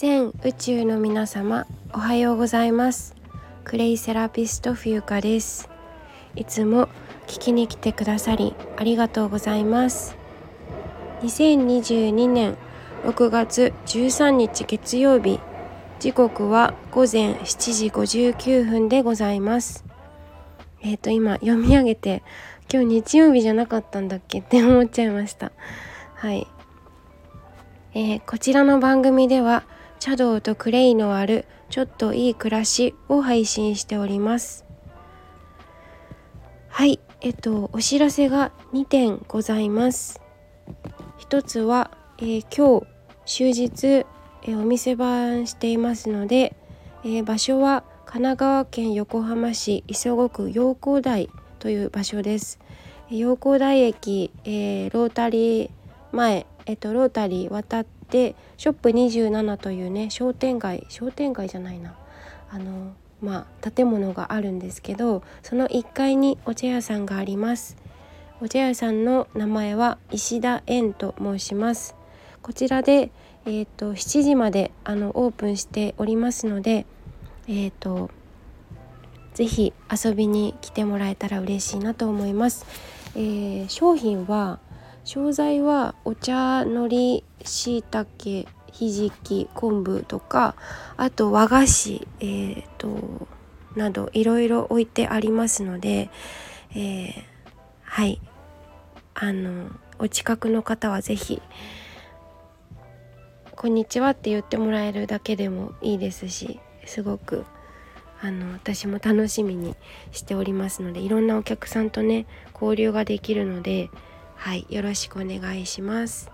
全宇宙の皆様おはようございます。クレイセラピストフューカです。いつも聞きに来てくださりありがとうございます。2022年6月13日月曜日。時刻は午前7時59分でございます。えっ、ー、と今読み上げて今日日曜日じゃなかったんだっけ？って思っちゃいました。はい。えー、こちらの番組では茶道とクレイのあるちょっといい暮らしを配信しております。はいえっとお知らせが2点ございます。一つは、えー、今日終日、えー、お店番していますので、えー、場所は神奈川県横浜市磯子区陽光台という場所です。陽光台駅、えロータリー前、えっと、ロータリー渡ってショップ27というね商店街商店街じゃないな。あのまあ建物があるんですけどその1階にお茶屋さんがあります。お茶屋さんの名前は石田園と申します。こちらでえーと、7時まであのオープンしておりますのでえっ、ー、とぜひ遊びに来てもらえたら嬉しいなと思います、えー、商品は商材はお茶のりしいたけひじき昆布とかあと和菓子、えーと、などいろいろ置いてありますので、えー、はい。あのお近くの方は是非こんにちは」って言ってもらえるだけでもいいですしすごくあの私も楽しみにしておりますのでいろんなお客さんとね交流ができるのではいよろしくお願いします。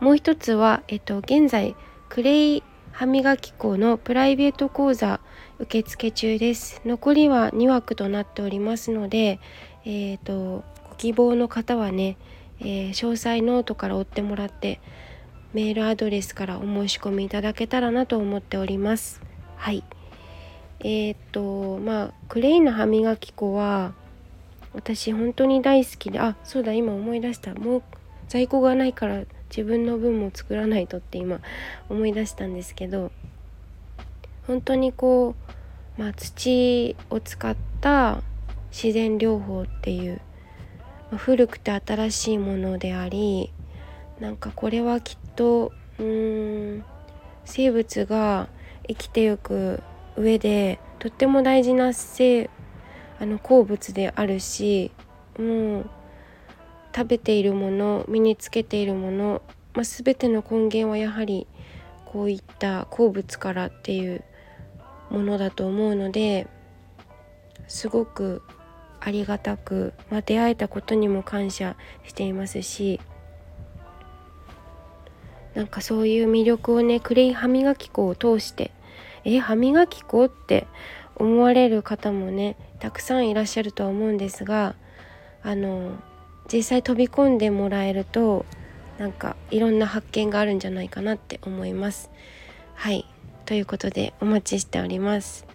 もう一つはえっと現在クレイ歯磨き粉のプライベート講座受付中です。残りは2枠となっておりますのでえっ、とご希望の方はね、えー、詳細ノートから追ってもらってメールアドレスからお申し込みいただけたらなと思っております。はい。えっ、とまあクレイの歯磨き粉は私本当に大好きであそうだ今思い出した。もう在庫がないから自分の分も作らないとって今思い出したんですけど本当にこう、まあ、土を使った自然療法っていう、まあ、古くて新しいものでありなんかこれはきっとうーん生物が生きていく上でとっても大事な生あの鉱物であるしもう食べているもの身につけているもの、まあ、全ての根源はやはりこういった鉱物からっていうものだと思うのですごくありがたく、まあ、出会えたことにも感謝していますしなんかそういう魅力をねクレイ歯磨き粉を通してえ歯磨き粉って思われる方もねたくさんいらっしゃるとは思うんですがあの実際飛び込んでもらえるとなんかいろんな発見があるんじゃないかなって思います。はいということでお待ちしております。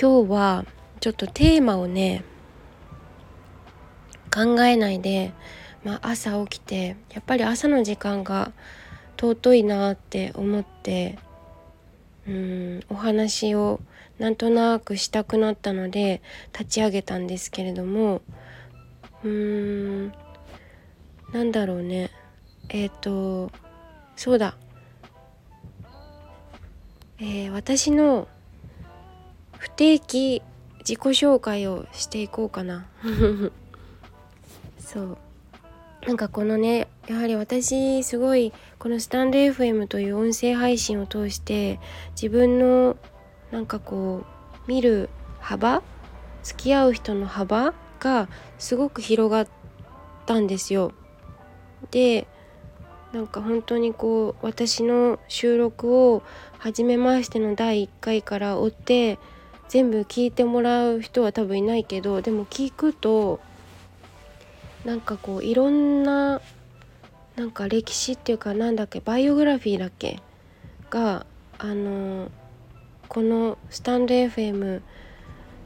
今日はちょっとテーマをね考えないで、まあ、朝起きてやっぱり朝の時間が尊いなって思ってうん。お話をなんとなくしたくなったので立ち上げたんですけれどもうーんなんだろうね。えっ、ー、とそうだ、えー、私の不定期自己紹介をしていこうかな。そう。なんかこのねやはり私すごいこのスタンド FM という音声配信を通して自分のなんかこう見る幅付き合う人の幅がすごく広がったんですよ。でなんか本当にこう私の収録を初めましての第1回から追って全部聞いてもらう人は多分いないけどでも聞くとなんかこういろんななんか歴史っていうかなんだっけバイオグラフィーだっけ？があのこのスタンド FM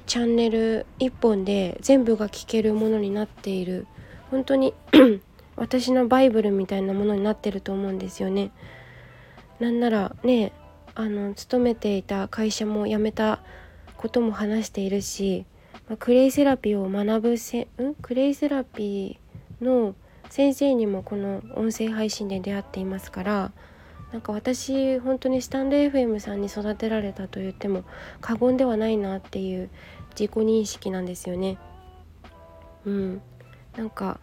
チャンネル1本で全部が聞けるものになっている。本当に 私のバイブルみたいなものになってると思うんですよね。なんならねあの勤めていた会社も辞めたことも話しているし、まあ、クレイセラピーを学ぶせん？クレイセラピーの先生にもこの音声配信で出会っていますからなんか私本当にスタンド FM さんに育てられたと言っても過言ではないなっていう自己認識なんですよね。うん、なんか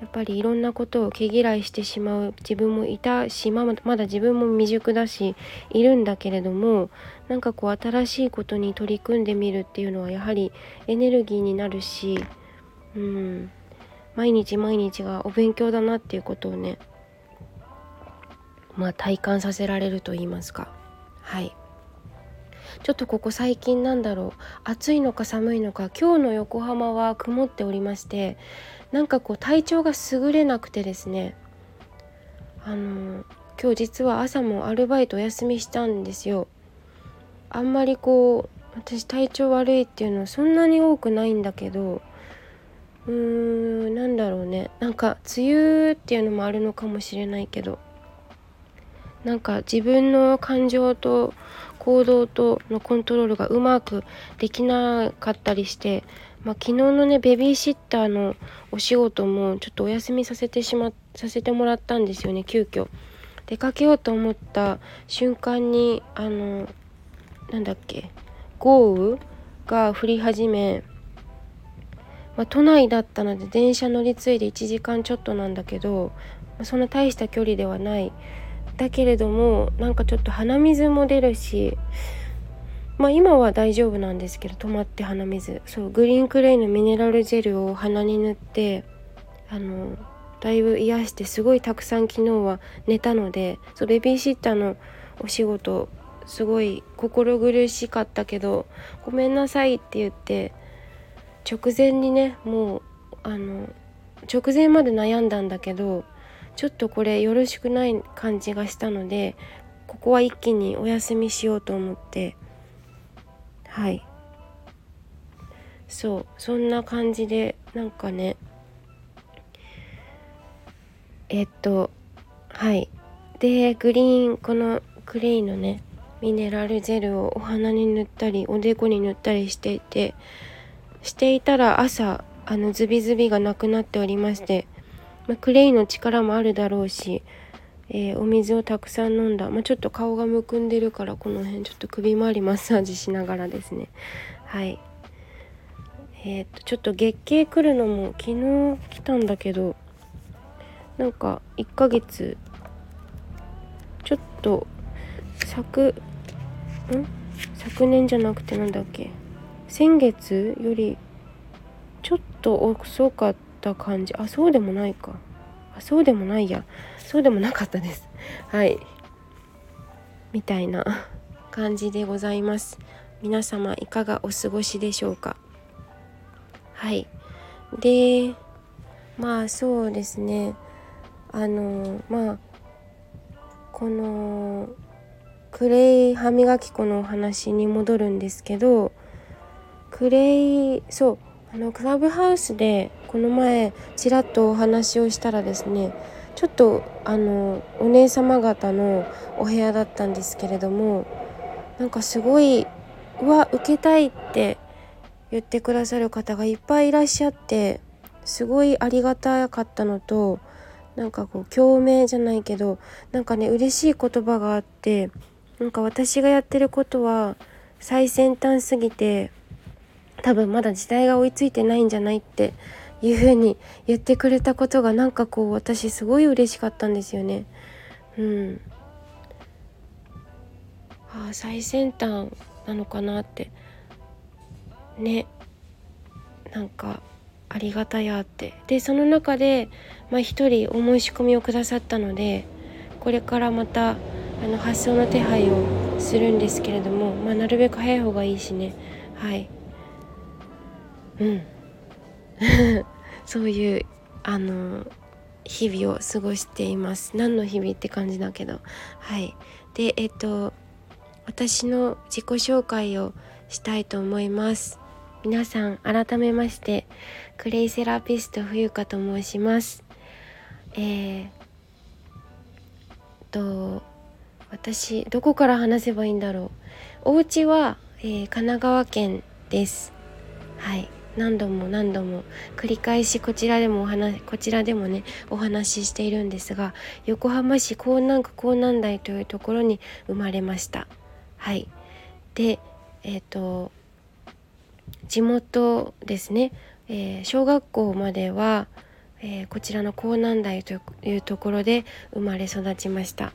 やっぱりいろんなことを毛嫌いしてしまう自分もいたしままだ自分も未熟だしいるんだけれどもなんかこう新しいことに取り組んでみるっていうのはやはりエネルギーになるし、うん、毎日毎日がお勉強だなっていうことをねまあ体感させられると言いますか。はい。ちょっとここ最近なんだろう。暑いのか寒いのか今日の横浜は曇っておりましてなんかこう体調が優れなくてですね。あの今日実は朝もアルバイトお休みしたんですよ。あんまりこう私体調悪いっていうのはそんなに多くないんだけどうーんなんだろうね。なんか梅雨っていうのもあるのかもしれないけど。なんか自分の感情と行動とのコントロールがうまくできなかったりして、まあ、昨日のねベビーシッターのお仕事もちょっとお休みさせてしまさせてもらったんですよね急遽。出かけようと思った瞬間にあのなんだっけ豪雨が降り始め、まあ、都内だったので電車乗り継いで1時間ちょっとなんだけど、まあ、そんな大した距離ではない。だけれどもなんかちょっと鼻水も出るしまあ今は大丈夫なんですけど止まって鼻水。そうグリーンクレイのミネラルジェルを鼻に塗ってあのだいぶ癒してすごいたくさん昨日は寝たのでそうベビーシッターのお仕事すごい心苦しかったけどごめんなさいって言って直前にねもうあの直前まで悩んだんだけどちょっとこれよろしくない感じがしたのでここは一気にお休みしようと思ってはい。そうそんな感じでなんかねえっとはい。でグリーンこのクレイのねミネラルジェルをお花に塗ったりおでこに塗ったりしていてしていたら朝あのズビズビがなくなっておりましてまあ、クレイの力もあるだろうし、えー、お水をたくさん飲んだ、まあ、ちょっと顔がむくんでるからこの辺ちょっと首周りマッサージしながらですね。はい。えー、っとちょっと月経来るのも昨日来たんだけどなんか1ヶ月ちょっと昨ん？昨年じゃなくてなんだっけ？先月よりちょっと遅かった感じ。あそうでもないか。あそうでもないや。そうでもなかったです。はい。みたいな感じでございます。皆様いかがお過ごしでしょうか？はい。でまあそうですね。あのまあこのクレイ歯磨き粉のお話に戻るんですけどクレイそうあのクラブハウスでこの前ちらっとお話をしたらですねちょっとあのお姉様方のお部屋だったんですけれどもなんかすごいうわ受けたいって言ってくださる方がいっぱいいらっしゃってすごいありがたかったのとなんかこう共鳴じゃないけどなんかね嬉しい言葉があってなんか私がやってることは最先端すぎて多分まだ時代が追いついてないんじゃないっていう風に言ってくれたことがなんかこう私すごい嬉しかったんですよね。うん。ああ最先端なのかなって。ね。なんかありがたやって。でその中でまあ一人お申し込みをくださったのでこれからまたあの発送の手配をするんですけれども、まあ、なるべく早い方がいいしね。はい。うん。そういうあの日々を過ごしています。何の日々って感じだけど。はい。でえっと私の自己紹介をしたいと思います。皆さん改めましてクレイセラピスト冬香と申します。えー、と私どこから話せばいいんだろう。お家は、えー、神奈川県です。はい。何度も何度も繰り返しこちらでもお話こちらでもねお話ししているんですが横浜市港南区港南台というところに生まれました。はい。でえっ、ー、と地元ですね、えー、小学校までは、えー、こちらの江南台というところで生まれ育ちました。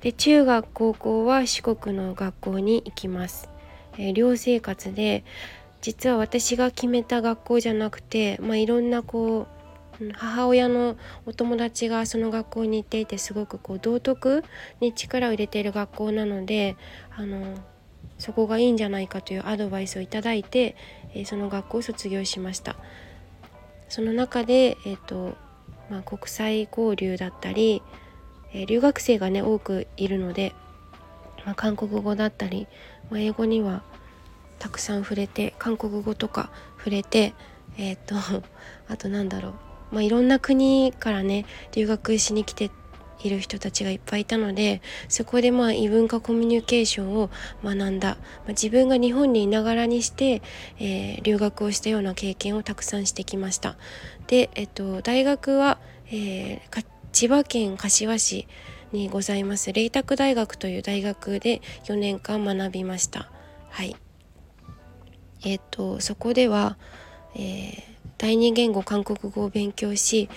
で中学高校は四国の学校に行きます、え、寮生活で実は私が決めた学校じゃなくて、まあ、いろんなこう母親のお友達がその学校に行っていてすごくこう道徳に力を入れている学校なのであのそこがいいんじゃないかというアドバイスをいただいて、え、その学校を卒業しました。その中で、えーとまあ、国際交流だったり、え、留学生がね多くいるので、まあ、韓国語だったり、まあ、英語にはたくさん触れて韓国語とか触れてえっ、と あとなんだろう。まあいろんな国からね留学しに来ている人たちがいっぱいいたのでそこでまあ異文化コミュニケーションを学んだ、まあ、自分が日本にいながらにして、えー、留学をしたような経験をたくさんしてきました。で、えっと、大学は、えー、千葉県柏市にございます。麗澤大学という大学で4年間学びました。はい。えっとそこでは、えー、第二言語韓国語を勉強し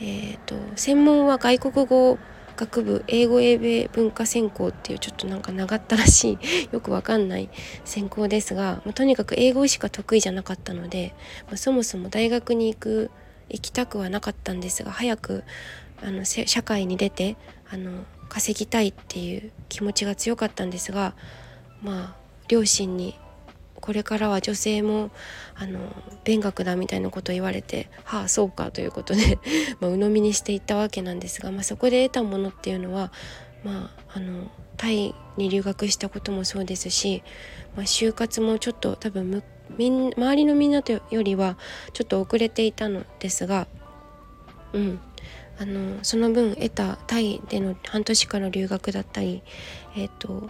えーと、専門は外国語学部英語英米文化専攻っていうちょっとなんか長ったらしい よくわかんない専攻ですが、まあ、とにかく英語しか得意じゃなかったので、まあ、そもそも大学に行く行きたくはなかったんですが早くあの社会に出てあの稼ぎたいっていう気持ちが強かったんですがまあ両親にこれからは女性もあの勉学だみたいなことを言われてはあそうかということで まあ、鵜呑みにしていったわけなんですが、まあ、そこで得たものっていうのは、まあ、あのタイに留学したこともそうですし、まあ、就活もちょっと多分みん周りのみんなとよりはちょっと遅れていたのですが、うん、あのその分得たタイでの半年間の留学だったり、えーと、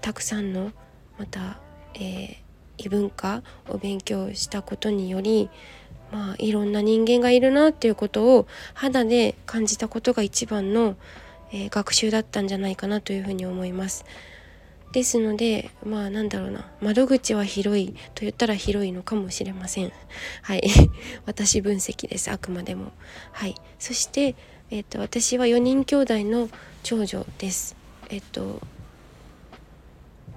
たくさんのまたえー、異文化を勉強したことによりまあいろんな人間がいるなっていうことを肌で感じたことが一番の、えー、学習だったんじゃないかなというふうに思います。ですのでまあなんだろうな窓口は広いと言ったら広いのかもしれません。はい 私分析ですあくまでも。はいそして、えーと、私は4人兄弟の長女です。えっ、ー、と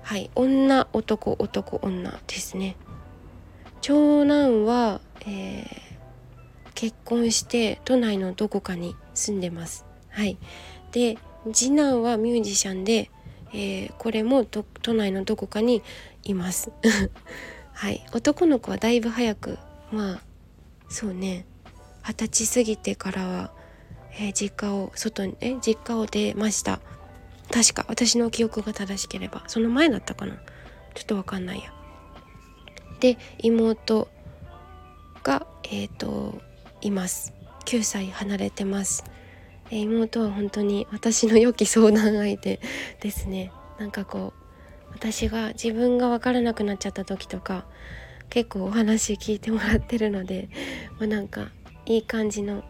はい女男男女ですね。長男は、えー、結婚して都内のどこかに住んでます。はい。で次男はミュージシャンで、えー、これも都内のどこかにいます。はい。男の子はだいぶ早くまあそうね。二十歳過ぎてからは、えー、実家を外にえ実家を出ました。確か私の記憶が正しければその前だったかな。ちょっとわかんないや。で妹がえっ、ー、といます。9歳離れてます、妹は本当に私の良き相談相手ですね。なんかこう私が自分が分からなくなっちゃった時とか結構お話聞いてもらってるので、まあ、なんかいい感じの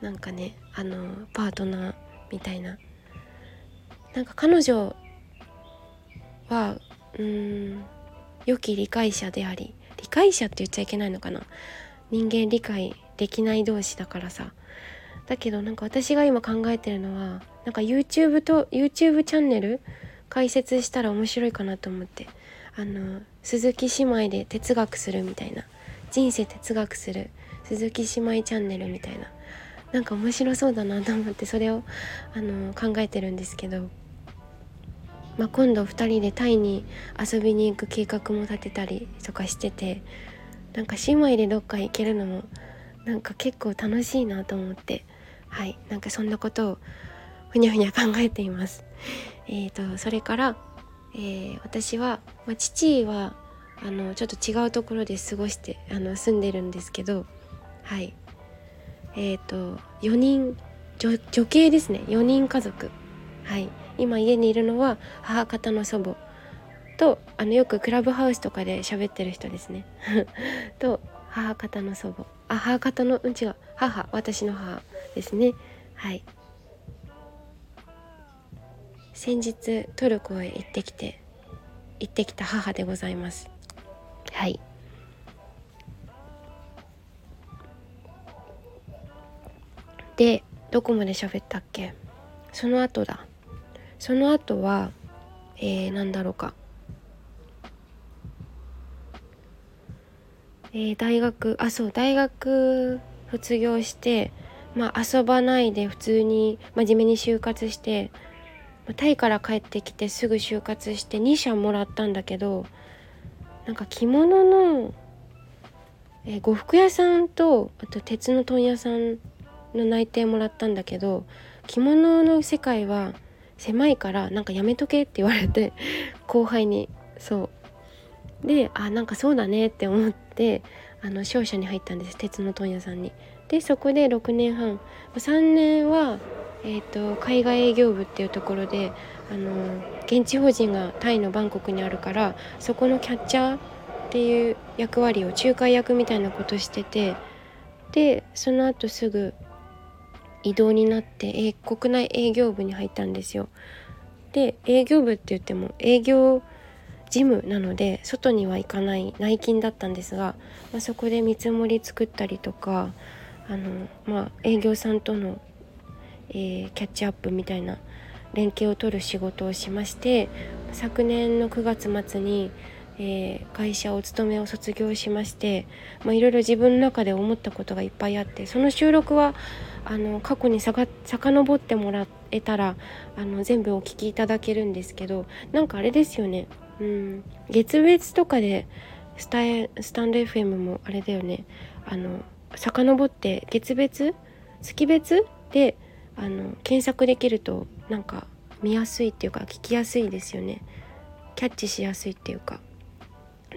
なんかねあのパートナーみたいななんか彼女はうーん良き理解者であり理解者って言っちゃいけないのかな？人間理解できない同士だからさ。だけどなんか私が今考えてるのはなんか YouTube と YouTube チャンネル解説したら面白いかなと思って。あの鈴木姉妹で哲学するみたいな。人生哲学する鈴木姉妹チャンネルみたいな。なんか面白そうだなと思ってそれをあの考えてるんですけど。まあ、今度2人でタイに遊びに行く計画も立てたりとかしててなんか姉妹でどっか行けるのもなんか結構楽しいなと思ってはいなんかそんなことをふにゃふにゃ考えています。えーと、それから、えー、私は、まあ、父はあのちょっと違うところで過ごしてあの住んでるんですけどはい。えっ、ー、と4人女女系ですね。4人家族。はい。今家にいるのは母方の祖母とあのよくクラブハウスとかで喋ってる人ですね。と母方の祖母。あ母方のうん違う。母私の母ですね。はい。先日トルコへ行ってきて行ってきた母でございます。はい。でどこまで喋ったっけ？その後だ。その後はえー、なんだろうか。えー、大学あそう大学卒業してまあ遊ばないで普通に真面目に就活してタイから帰ってきてすぐ就活して2社もらったんだけどなんか着物の、えー、呉服屋さんとあと鉄の問屋さんの内定もらったんだけど着物の世界は狭いからなんかやめとけって言われて 後輩にそうであなんかそうだねって思ってあの商社に入ったんです鉄の問屋さんに。でそこで6年半3年はえーと、海外営業部っていうところであの現地法人がタイのバンコクにあるからそこのキャッチャーっていう役割を仲介役みたいなことしててでその後すぐ異動になって国内営業部に入ったんですよ。で営業部って言っても営業事務なので外には行かない内勤だったんですが、まあ、そこで見積もり作ったりとかあの、まあ、営業さんとのえー、キャッチアップみたいな連携を取る仕事をしまして昨年の9月末に、えー、会社お勤めを卒業しましていろいろ自分の中で思ったことがいっぱいあってその収録はあの過去にさか遡ってもらえたらあの全部お聞きいただけるんですけどなんかあれですよね、うん、月別とかでスタスタンド FM もあれだよね。あの遡って月別月別であの検索できるとなんか見やすいっていうか聞きやすいですよね。キャッチしやすいっていうか。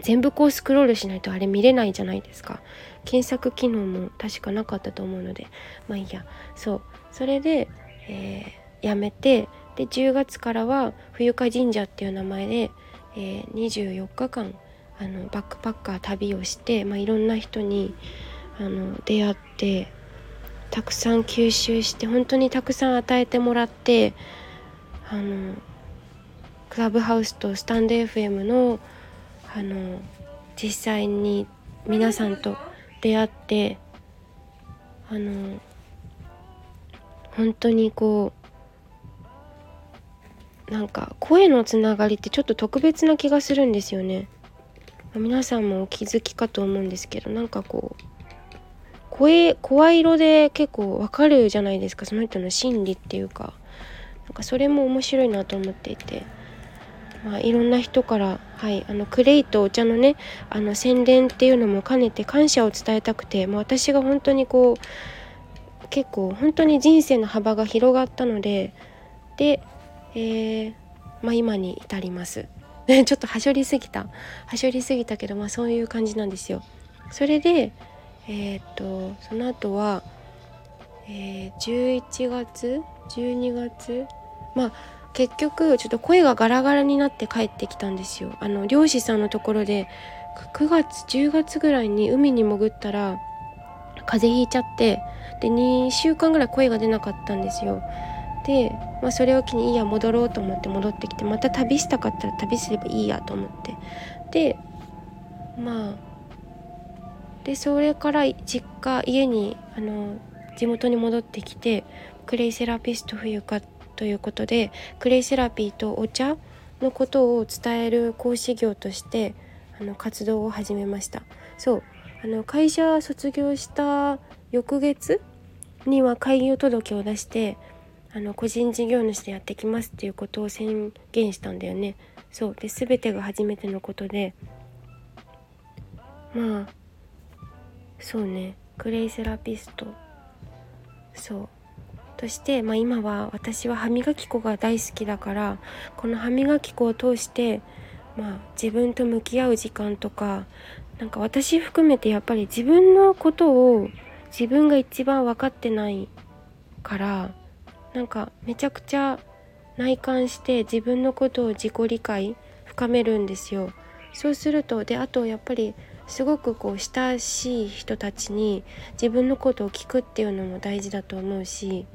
全部こうスクロールしないとあれ見れないじゃないですか。検索機能も確かなかったと思うので。まあいいや。そう。それで、えー、やめてで10月からは冬香神社っていう名前で、えー、24日間あのバックパッカー旅をして、まあ、いろんな人にあの出会ってたくさん吸収して本当にたくさん与えてもらってあのクラブハウスとスタンド FM のあの実際に皆さんと出会ってあの本当にこうなんか声のつながりってちょっと特別な気がするんですよね。皆さんもお気づきかと思うんですけどなんかこう声声色で結構わかるじゃないですか。その人の心理っていうか。なんかそれも面白いなと思っていて、まあ、いろんな人からはいあのクレイとお茶のねあの宣伝っていうのも兼ねて感謝を伝えたくて、まあ、私が本当にこう結構本当に人生の幅が広がったのでで、えー、まあ、今に至ります。ちょっとはしょりすぎたはしょりすぎたけどまあそういう感じなんですよ。それでえっ、とその後は、えー、11月？12月？まあ結局ちょっと声がガラガラになって帰ってきたんですよ。あの漁師さんのところで9月10月ぐらいに海に潜ったら風邪ひいちゃってで2週間ぐらい声が出なかったんですよ。で、まあ、それを機にいいや戻ろうと思って戻ってきてまた旅したかったら旅すればいいやと思って。でまあでそれから実家家にあの地元に戻ってきてクレイセラピスト冬香ということでクレイセラピーとお茶のことを伝える講師業としてあの活動を始めました。そうあの会社卒業した翌月には開業届を出してあの個人事業主でやってきますっていうことを宣言したんだよね。そうで全てが初めてのことでまあそうねクレイセラピスト。そう。として、まあ、今は私は歯磨き粉が大好きだからこの歯磨き粉を通して、まあ、自分と向き合う時間とかなんか私含めてやっぱり自分のことを自分が一番分かってないからなんかめちゃくちゃ内観して自分のことを自己理解深めるんですよ。そうするとであとやっぱりすごくこう親しい人たちに自分のことを聞くっていうのも大事だと思うし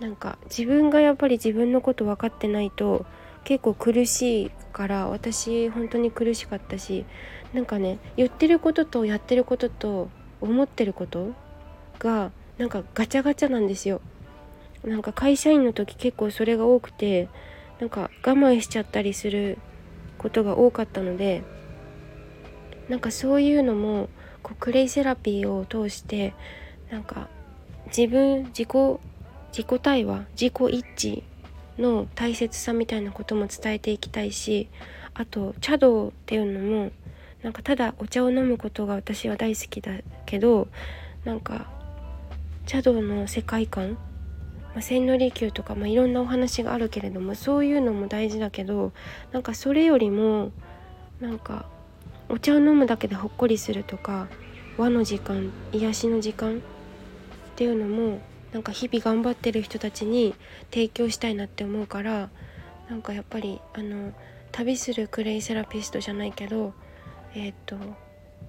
なんか自分がやっぱり自分のこと分かってないと結構苦しいから私本当に苦しかったしなんかね言ってることとやってることと思ってることがなんかガチャガチャなんですよ。なんか会社員の時結構それが多くてなんか我慢しちゃったりすることが多かったのでなんかそういうのもこうクレイセラピーを通してなんか自分自己自己対話自己一致の大切さみたいなことも伝えていきたいしあと茶道っていうのもなんかただお茶を飲むことが私は大好きだけどなんか茶道の世界観、千利休とか、まあ、いろんなお話があるけれどもそういうのも大事だけどなんかそれよりもなんかお茶を飲むだけでほっこりするとか和の時間癒しの時間っていうのもなんか日々頑張ってる人たちに提供したいなって思うからなんかやっぱりあの旅するクレイセラピストじゃないけどえっ、ー、と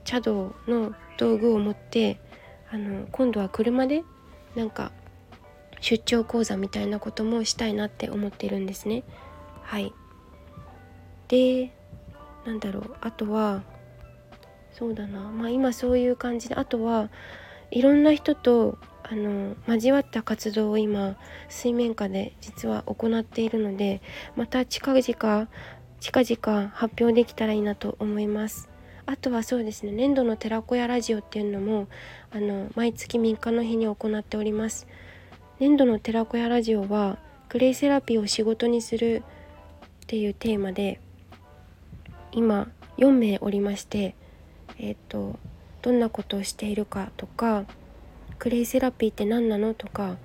茶道の道具を持ってあの今度は車でなんか出張講座みたいなこともしたいなって思ってるんですね。はいでなんだろうあとはそうだなまあ今そういう感じであとはいろんな人とあの交わった活動を今水面下で実は行っているのでまた近々近々発表できたらいいなと思います。あとはそうですね年度の寺子屋ラジオっていうのもあの毎月3日の日に行っております。年度の寺子屋ラジオはクレイセラピーを仕事にするっていうテーマで今4名おりましてえっ、ー、とどんなことをしているかとかクレイセラピーって何なのとか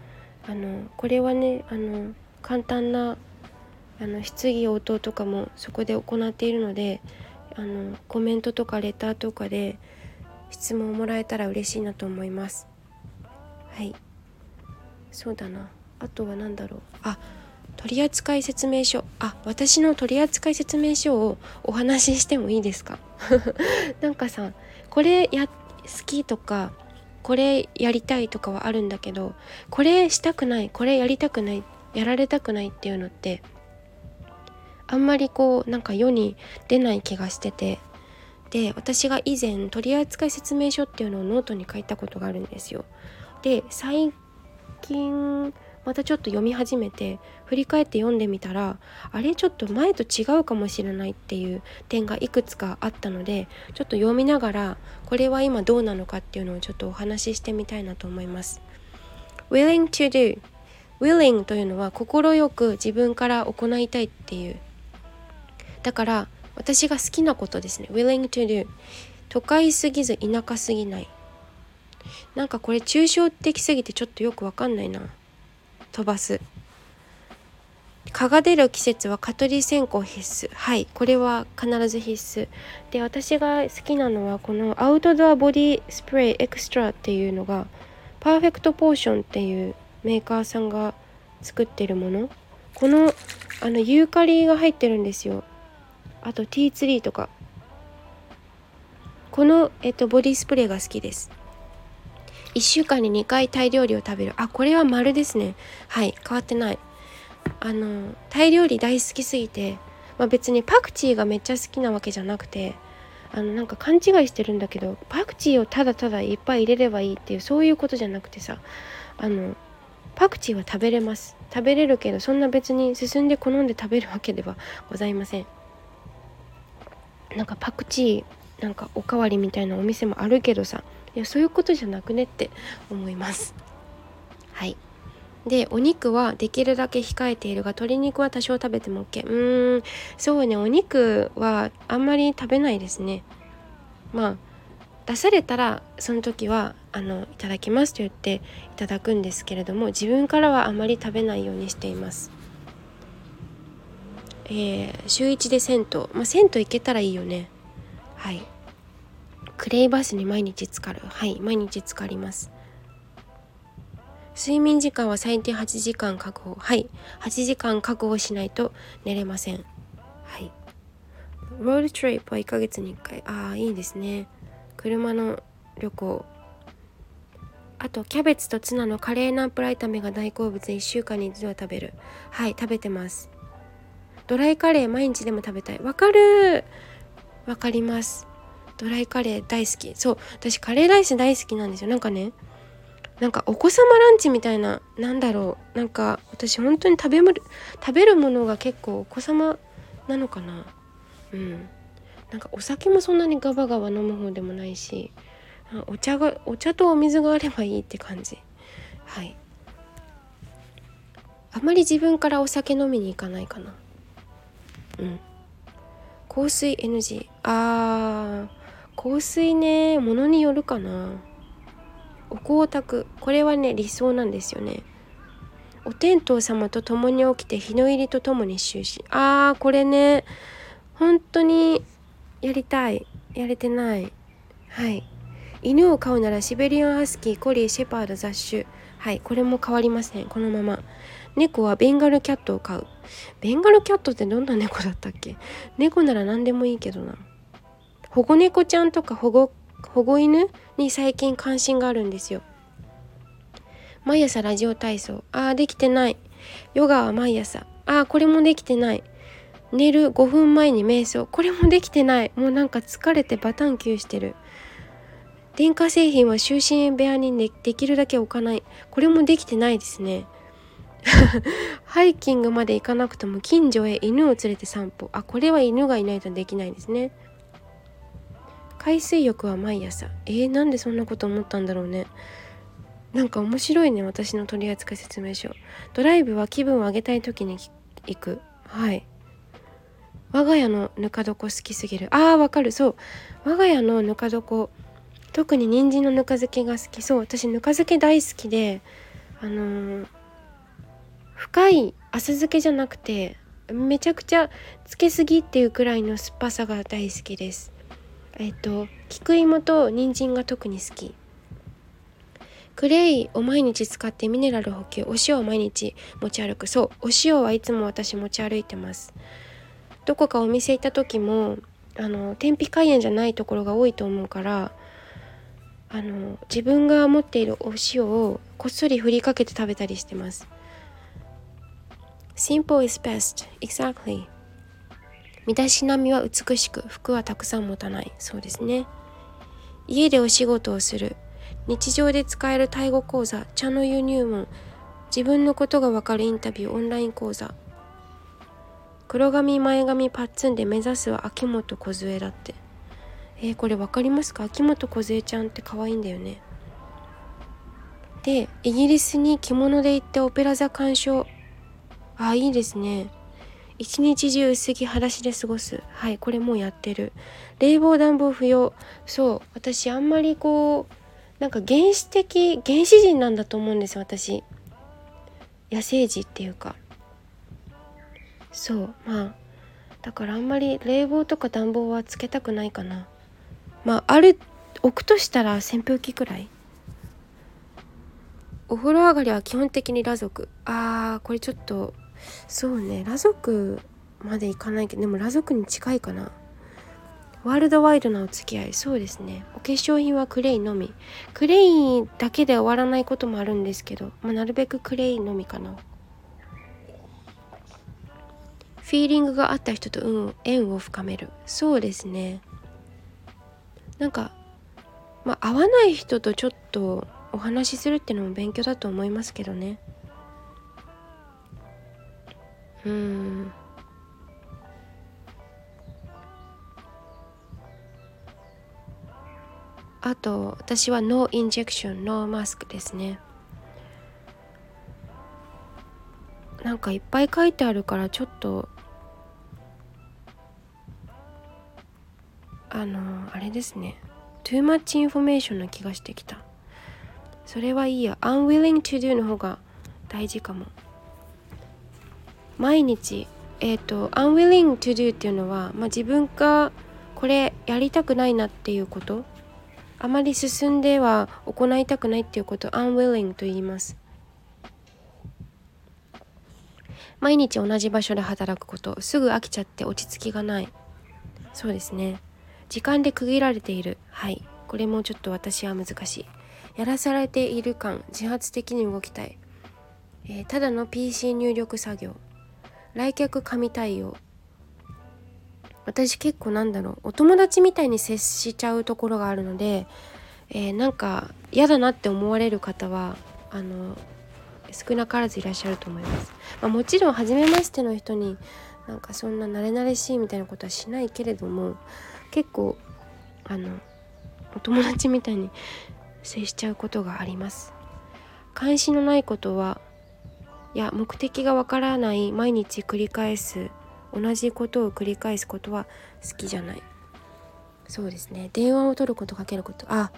あのこれはねあの簡単なあの質疑応答とかもそこで行っているのであのコメントとかレターとかで質問をもらえたら嬉しいなと思います。はい。そうだな。あとは何だろう。あ取扱説明書。あ私の取扱説明書をお話ししてもいいですか？なんかさこれや好きとかこれやりたいとかはあるんだけどこれしたくないこれやりたくないやられたくないっていうのってあんまりこうなんか世に出ない気がしてて。で私が以前取扱説明書っていうのをノートに書いたことがあるんですよ。で最近またちょっと読み始めて振り返って読んでみたらあれちょっと前と違うかもしれないっていう点がいくつかあったのでちょっと読みながらこれは今どうなのかっていうのをちょっとお話ししてみたいなと思います。willing to do. Willing というのは快く自分から行いたいっていう。だから私が好きなことですね。Willing to do. 都会すぎず田舎すぎない。なんかこれ抽象的すぎてちょっとよくわかんないな。飛ばす。蚊が出る季節は蚊取り線香必須。はいこれは必ず必須。で私が好きなのはこのアウトドアボディスプレーエクストラっていうのがパーフェクトポーションっていうメーカーさんが作ってるもの。このあのユーカリが入ってるんですよ。あとティーツリーとか。この、えっと、ボディスプレーが好きです。1週間に2回タイ料理を食べる。あこれは丸ですね。はい変わってない。あのタイ料理大好きすぎて、まあ、別にパクチーがめっちゃ好きなわけじゃなくてあのなんか勘違いしてるんだけどパクチーをただただいっぱい入れればいいっていうそういうことじゃなくてさあのパクチーは食べれます。食べれるけどそんな別に進んで好んで食べるわけではございません。なんかパクチーなんかおかわりみたいなお店もあるけどさいやそういうことじゃなくねって思います。はい。でお肉はできるだけ控えているが鶏肉は多少食べても OK うーん。そうねお肉はあんまり食べないですね。まあ出されたらその時はあのいただきますと言っていただくんですけれども自分からはあまり食べないようにしています。えー、週1で銭湯。まあ銭湯行けたらいいよね。はい。クレイバスに毎日浸かる。はい毎日浸かります。睡眠時間は最低8時間確保。はい8時間確保しないと寝れません。はい。ロードトリップは1ヶ月に1回。ああいいですね。車の旅行。あとキャベツとツナのカレーナンプラー炒めが大好物。で1週間に一度は食べる。はい食べてます。ドライカレー毎日でも食べたい。わかるわかります。ドライカレー大好き。そう私カレーライス大好きなんですよ。なんかねなんかお子様ランチみたいななんだろう。なんか私本当に食べる食べるものが結構お子様なのかな。うん。なんかお酒もそんなにガバガバ飲む方でもないしお茶がお茶とお水があればいいって感じ。はい。あまり自分からお酒飲みに行かないかな。うん。香水 NG あー。香水ねものによるかな。お香炊く。これはね理想なんですよね。お天道様と共に起きて日の入りと共に終始。あーこれね本当にやりたい。やれてない。はい。犬を飼うならシベリアンハスキーコリーシェパード雑種はいこれも変わりません。このまま。猫はベンガルキャットを飼う。ベンガルキャットってどんな猫だったっけ？猫なら何でもいいけどな。保護猫ちゃんとか保護保護犬に最近関心があるんですよ。毎朝ラジオ体操。ああできてない。ヨガは毎朝。ああこれもできてない。寝る5分前に瞑想。これもできてない。もうなんか疲れてバタンキューしてる。電化製品は就寝部屋にでできるだけ置かない。これもできてないですね。ハイキングまで行かなくても近所へ犬を連れて散歩。あこれは犬がいないとできないですね。海水浴は毎朝。えー、なんでそんなこと思ったんだろうね。なんか面白いね私の取扱説明書。ドライブは気分を上げたい時に行く。はい。我が家のぬか床好きすぎる。あーわかる。そう。我が家のぬか床特に人参のぬか漬けが好き。そう。私ぬか漬け大好きであのー、深い浅漬けじゃなくてめちゃくちゃつけすぎっていうくらいの酸っぱさが大好きです。えっ、と菊芋と人参が特に好き。クレイを毎日使ってミネラル補給お塩を毎日持ち歩く。そうお塩はいつも私持ち歩いてます。どこかお店行った時もあの天日開園じゃないところが多いと思うからあの自分が持っているお塩をこっそり振りかけて食べたりしてます。Simple is best. Exactly. 身だしなみは美しく服はたくさん持たない。そうですね。家でお仕事をする。日常で使えるタイ語講座。茶の湯入門。自分のことがわかるインタビュー。オンライン講座。黒髪前髪パッツンで目指すは秋元梢だって。えー、これ分かりますか？秋元梢ちゃんって可愛いんだよね。でイギリスに着物で行ってオペラ座鑑賞。あいいですね。一日中薄着裸足で過ごす。はいこれもうやってる。冷房暖房不要。そう私あんまりこうなんか原始的原始人なんだと思うんです私。野生児っていうか。そうまあだからあんまり冷房とか暖房はつけたくないかな。まあある置くとしたら扇風機くらい。お風呂上がりは基本的に裸族。あーこれちょっとそうね裸族までいかないけどでも裸族に近いかな。ワールドワイドなお付き合い。そうですね。お化粧品はクレイのみ。クレイだけで終わらないこともあるんですけど、まあ、なるべくクレイのみかな。フィーリングがあった人と運縁を深める。そうですね。なんかまあ合わない人とちょっとお話しするっていうのも勉強だと思いますけどね。うん。あと私はノーインジェクションノーマスクですね。なんかいっぱい書いてあるからちょっとあのあれですね。too much information な気がしてきた。それはいいや。Unwilling to do の方が大事かも。毎日えっ、ー、と unwilling to do っていうのは、まあ、自分がこれやりたくないなっていうこと。あまり進んでは行いたくないっていうこと。を unwilling と言います。毎日同じ場所で働くこと。すぐ飽きちゃって落ち着きがない。そうですね。時間で区切られている。はい。これもちょっと私は難しい。やらされている感自発的に動きたい、えー、ただの PC 入力作業。来客紙対応。私結構なんだろう。お友達みたいに接しちゃうところがあるので、えー、なんか嫌だなって思われる方はあの少なからずいらっしゃると思います、まあ、もちろん初めましての人になんかそんな慣れ慣れしいみたいなことはしないけれども結構あのお友達みたいに接しちゃうことがあります。関心のないことはいや目的がわからない毎日繰り返す同じことを繰り返すことは好きじゃない。そうですね。電話を取ることかけること。あ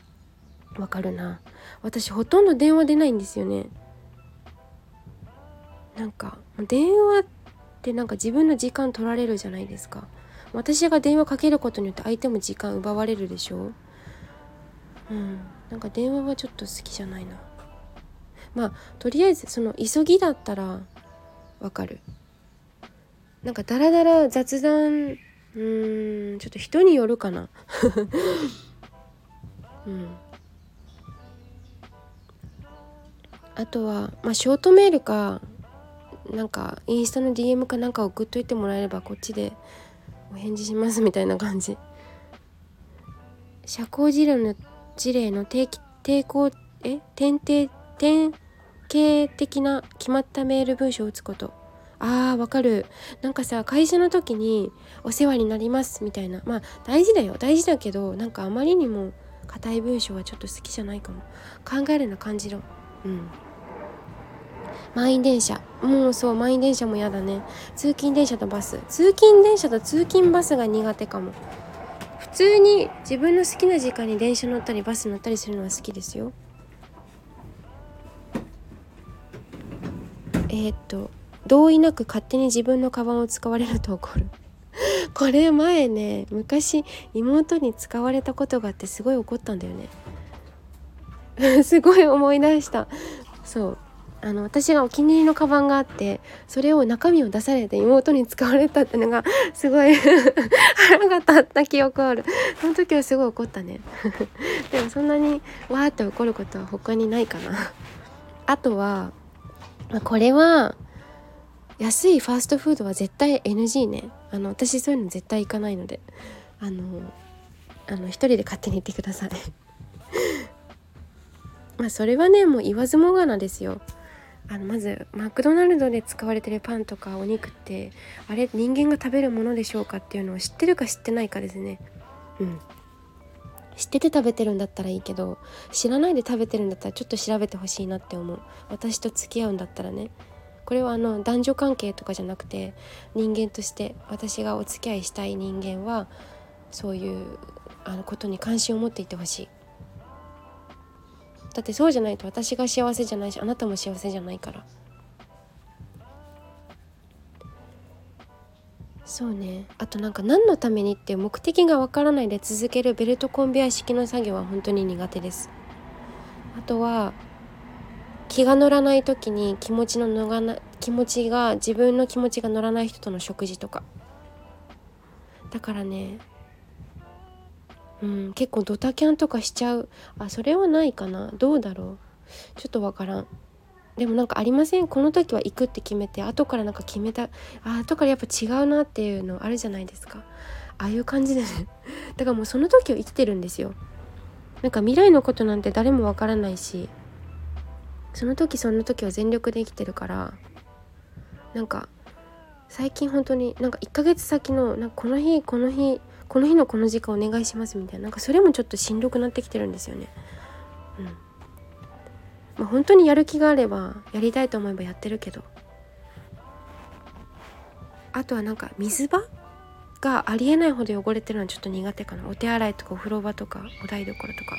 わかるな。私ほとんど電話出ないんですよね。なんか電話ってなんか自分の時間取られるじゃないですか。私が電話かけることによって相手も時間奪われるでしょ。うん。なんか電話はちょっと好きじゃないな。まあとりあえずその急ぎだったらわかる。なんかダラダラ雑談うんちょっと人によるかな。うん。あとはまあショートメールかなんかインスタの DM かなんか送っといてもらえればこっちでお返事しますみたいな感じ。社交辞令の事例の定期抵抗え？典定典型的な決まったメール文章を打つこと。あーわかる。なんかさ会社の時に「お世話になります」みたいな。まあ大事だよ。大事だけどなんかあまりにも硬い文章はちょっと好きじゃないかも。考えるな感じろ。うん。満員電車。もうそう満員電車も嫌だね。通勤電車とバス。通勤電車と通勤バスが苦手かも。普通に自分の好きな時間に電車乗ったりバス乗ったりするのは好きですよ。えー、っと同意なく勝手に自分のカバンを使われると怒る。これ前ね昔妹に使われたことがあってすごい怒ったんだよね。すごい思い出した。そう。あの私がお気に入りのカバンがあってそれを中身を出されて妹に使われたってのがすごい 腹が立った記憶ある。その時はすごい怒ったね。でもそんなにわーって怒ることは他にないかな。あとはこれは安いファーストフードは絶対 NG ね。あの私そういうの絶対行かないので。あのあの一人で勝手に行ってください。まあそれはねもう言わずもがなですよ。あのまずマクドナルドで使われてるパンとかお肉ってあれ人間が食べるものでしょうかっていうのを知ってるか知ってないかですね。うん。知ってて食べてるんだったらいいけど知らないで食べてるんだったらちょっと調べてほしいなって思う。私と付き合うんだったらね。これはあの男女関係とかじゃなくて人間として私がお付き合いしたい人間はそういうあのことに関心を持っていてほしい。だってそうじゃないと私が幸せじゃないしあなたも幸せじゃないから。そうね。あとなんか何のためにって目的がわからないで続けるベルトコンベヤ式の作業は本当に苦手です。あとは気が乗らない時に気持ちの乗らな気持ちが自分の気持ちが乗らない人との食事とか。だからねうん、結構ドタキャンとかしちゃう。あそれはないかな。どうだろう。ちょっとわからん。でもなんかありません？この時は行くって決めて後からなんか決めたあ後からやっぱ違うなっていうのあるじゃないですか。ああいう感じでね だからもうその時を生きてるんですよ。なんか未来のことなんて誰もわからないしその時その時は全力で生きてるからなんか最近本当になんか1ヶ月先のなんかこの日この日この日のこの時間お願いしますみたいななんかそれもちょっとしんどくなってきてるんですよね。うん。まあ、本当にやる気があればやりたいと思えばやってるけど。あとはなんか水場？がありえないほど汚れてるのはちょっと苦手かな。お手洗いとかお風呂場とかお台所とか。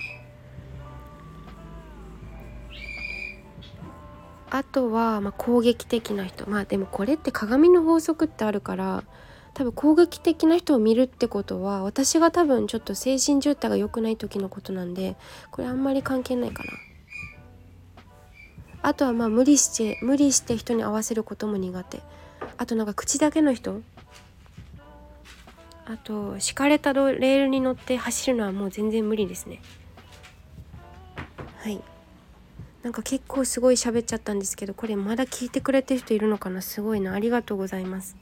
あとはまあ攻撃的な人。まあでもこれって鏡の法則ってあるから多分攻撃的な人を見るってことは私が多分ちょっと精神状態が良くない時のことなんでこれあんまり関係ないかな。あとはまあ無理して無理して人に合わせることも苦手。あとなんか口だけの人。あと敷かれたレールに乗って走るのはもう全然無理ですね。はい。なんか結構すごい喋っちゃったんですけどこれまだ聞いてくれてる人いるのかな？すごいな。ありがとうございます。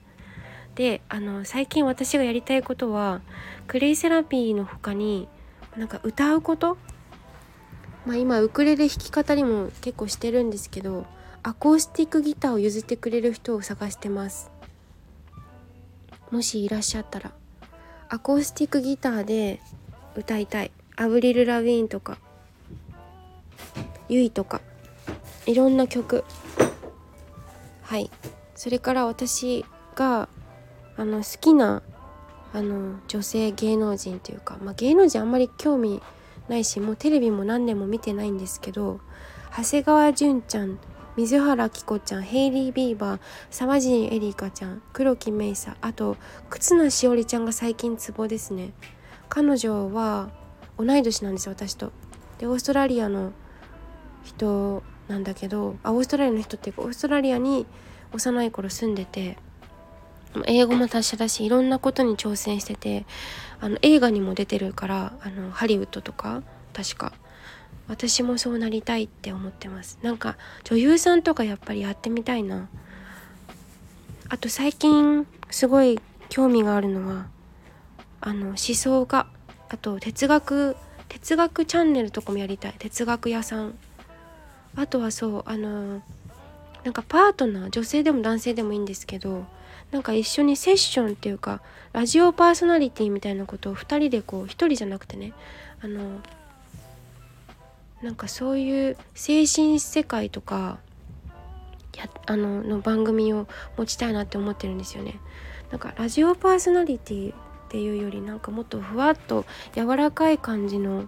であの最近私がやりたいことはクレイセラピーの他になんか歌うことまあ今ウクレレ弾き語りも結構してるんですけどアコースティックギターを譲ってくれる人を探してます。もしいらっしゃったらアコースティックギターで歌いたい。アブリル・ラヴィーンとかユイとかいろんな曲。はい。それから私があの好きなあの女性芸能人というか、まあ、芸能人あんまり興味ないしもうテレビも何年も見てないんですけど長谷川潤ちゃん水原希子ちゃんヘイリー・ビーバー沢尻エリカちゃん黒木メイサあと忽那汐里ちゃんが最近ツボですね。彼女は同い年なんです私と。でオーストラリアの人なんだけどあオーストラリアの人っていうかオーストラリアに幼い頃住んでて英語も達者だしいろんなことに挑戦しててあの映画にも出てるからあのハリウッドとか確か。私もそうなりたいって思ってます。なんか女優さんとかやっぱりやってみたいな。あと最近すごい興味があるのはあの思想があと哲学哲学チャンネルとかもやりたい。哲学屋さん。あとはそうあのなんかパートナー女性でも男性でもいいんですけどなんか一緒にセッションっていうかラジオパーソナリティみたいなことを2人でこう1人じゃなくてねあのなんかそういう精神世界とかやあのの番組を持ちたいなって思ってるんですよね。なんかラジオパーソナリティっていうよりなんかもっとふわっと柔らかい感じの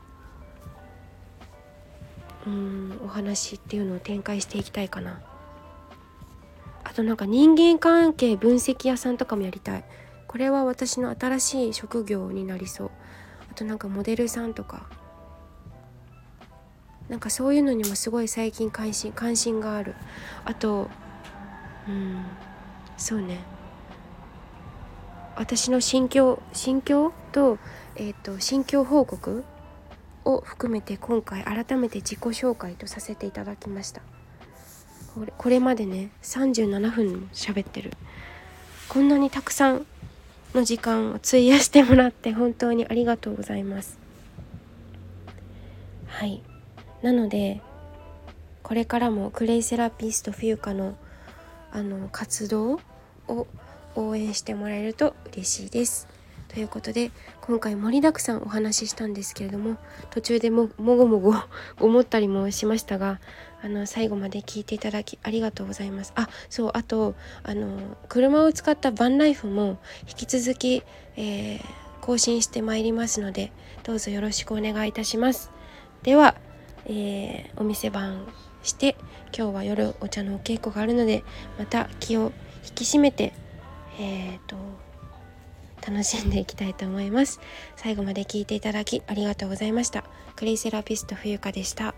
うんお話っていうのを展開していきたいかな。あとなんか人間関係分析屋さんとかもやりたい。これは私の新しい職業になりそう。あとなんかモデルさんとかなんかそういうのにもすごい最近関心関心があるあとうんそうね私の心境心境と,、えーと、心境報告を含めて今回改めて自己紹介とさせていただきましたこれこれまでね37分も喋ってる。こんなにたくさんの時間を費やしてもらって本当にありがとうございます。はい。なのでこれからもクレイセラピスト冬香のあの活動を応援してもらえると嬉しいです。ということで今回盛りだくさんお話ししたんですけれども途中でももごもご思ったりもしましたがあの最後まで聞いていただきありがとうございます。あそうあとあの車を使ったバンライフも引き続き、えー、更新してまいりますのでどうぞよろしくお願いいたします。ではえー、お店番して今日は夜お茶のお稽古があるのでまた気を引き締めてえーと、楽しんでいきたいと思います最後まで聞いていただきありがとうございましたクレイセラピスト冬香でした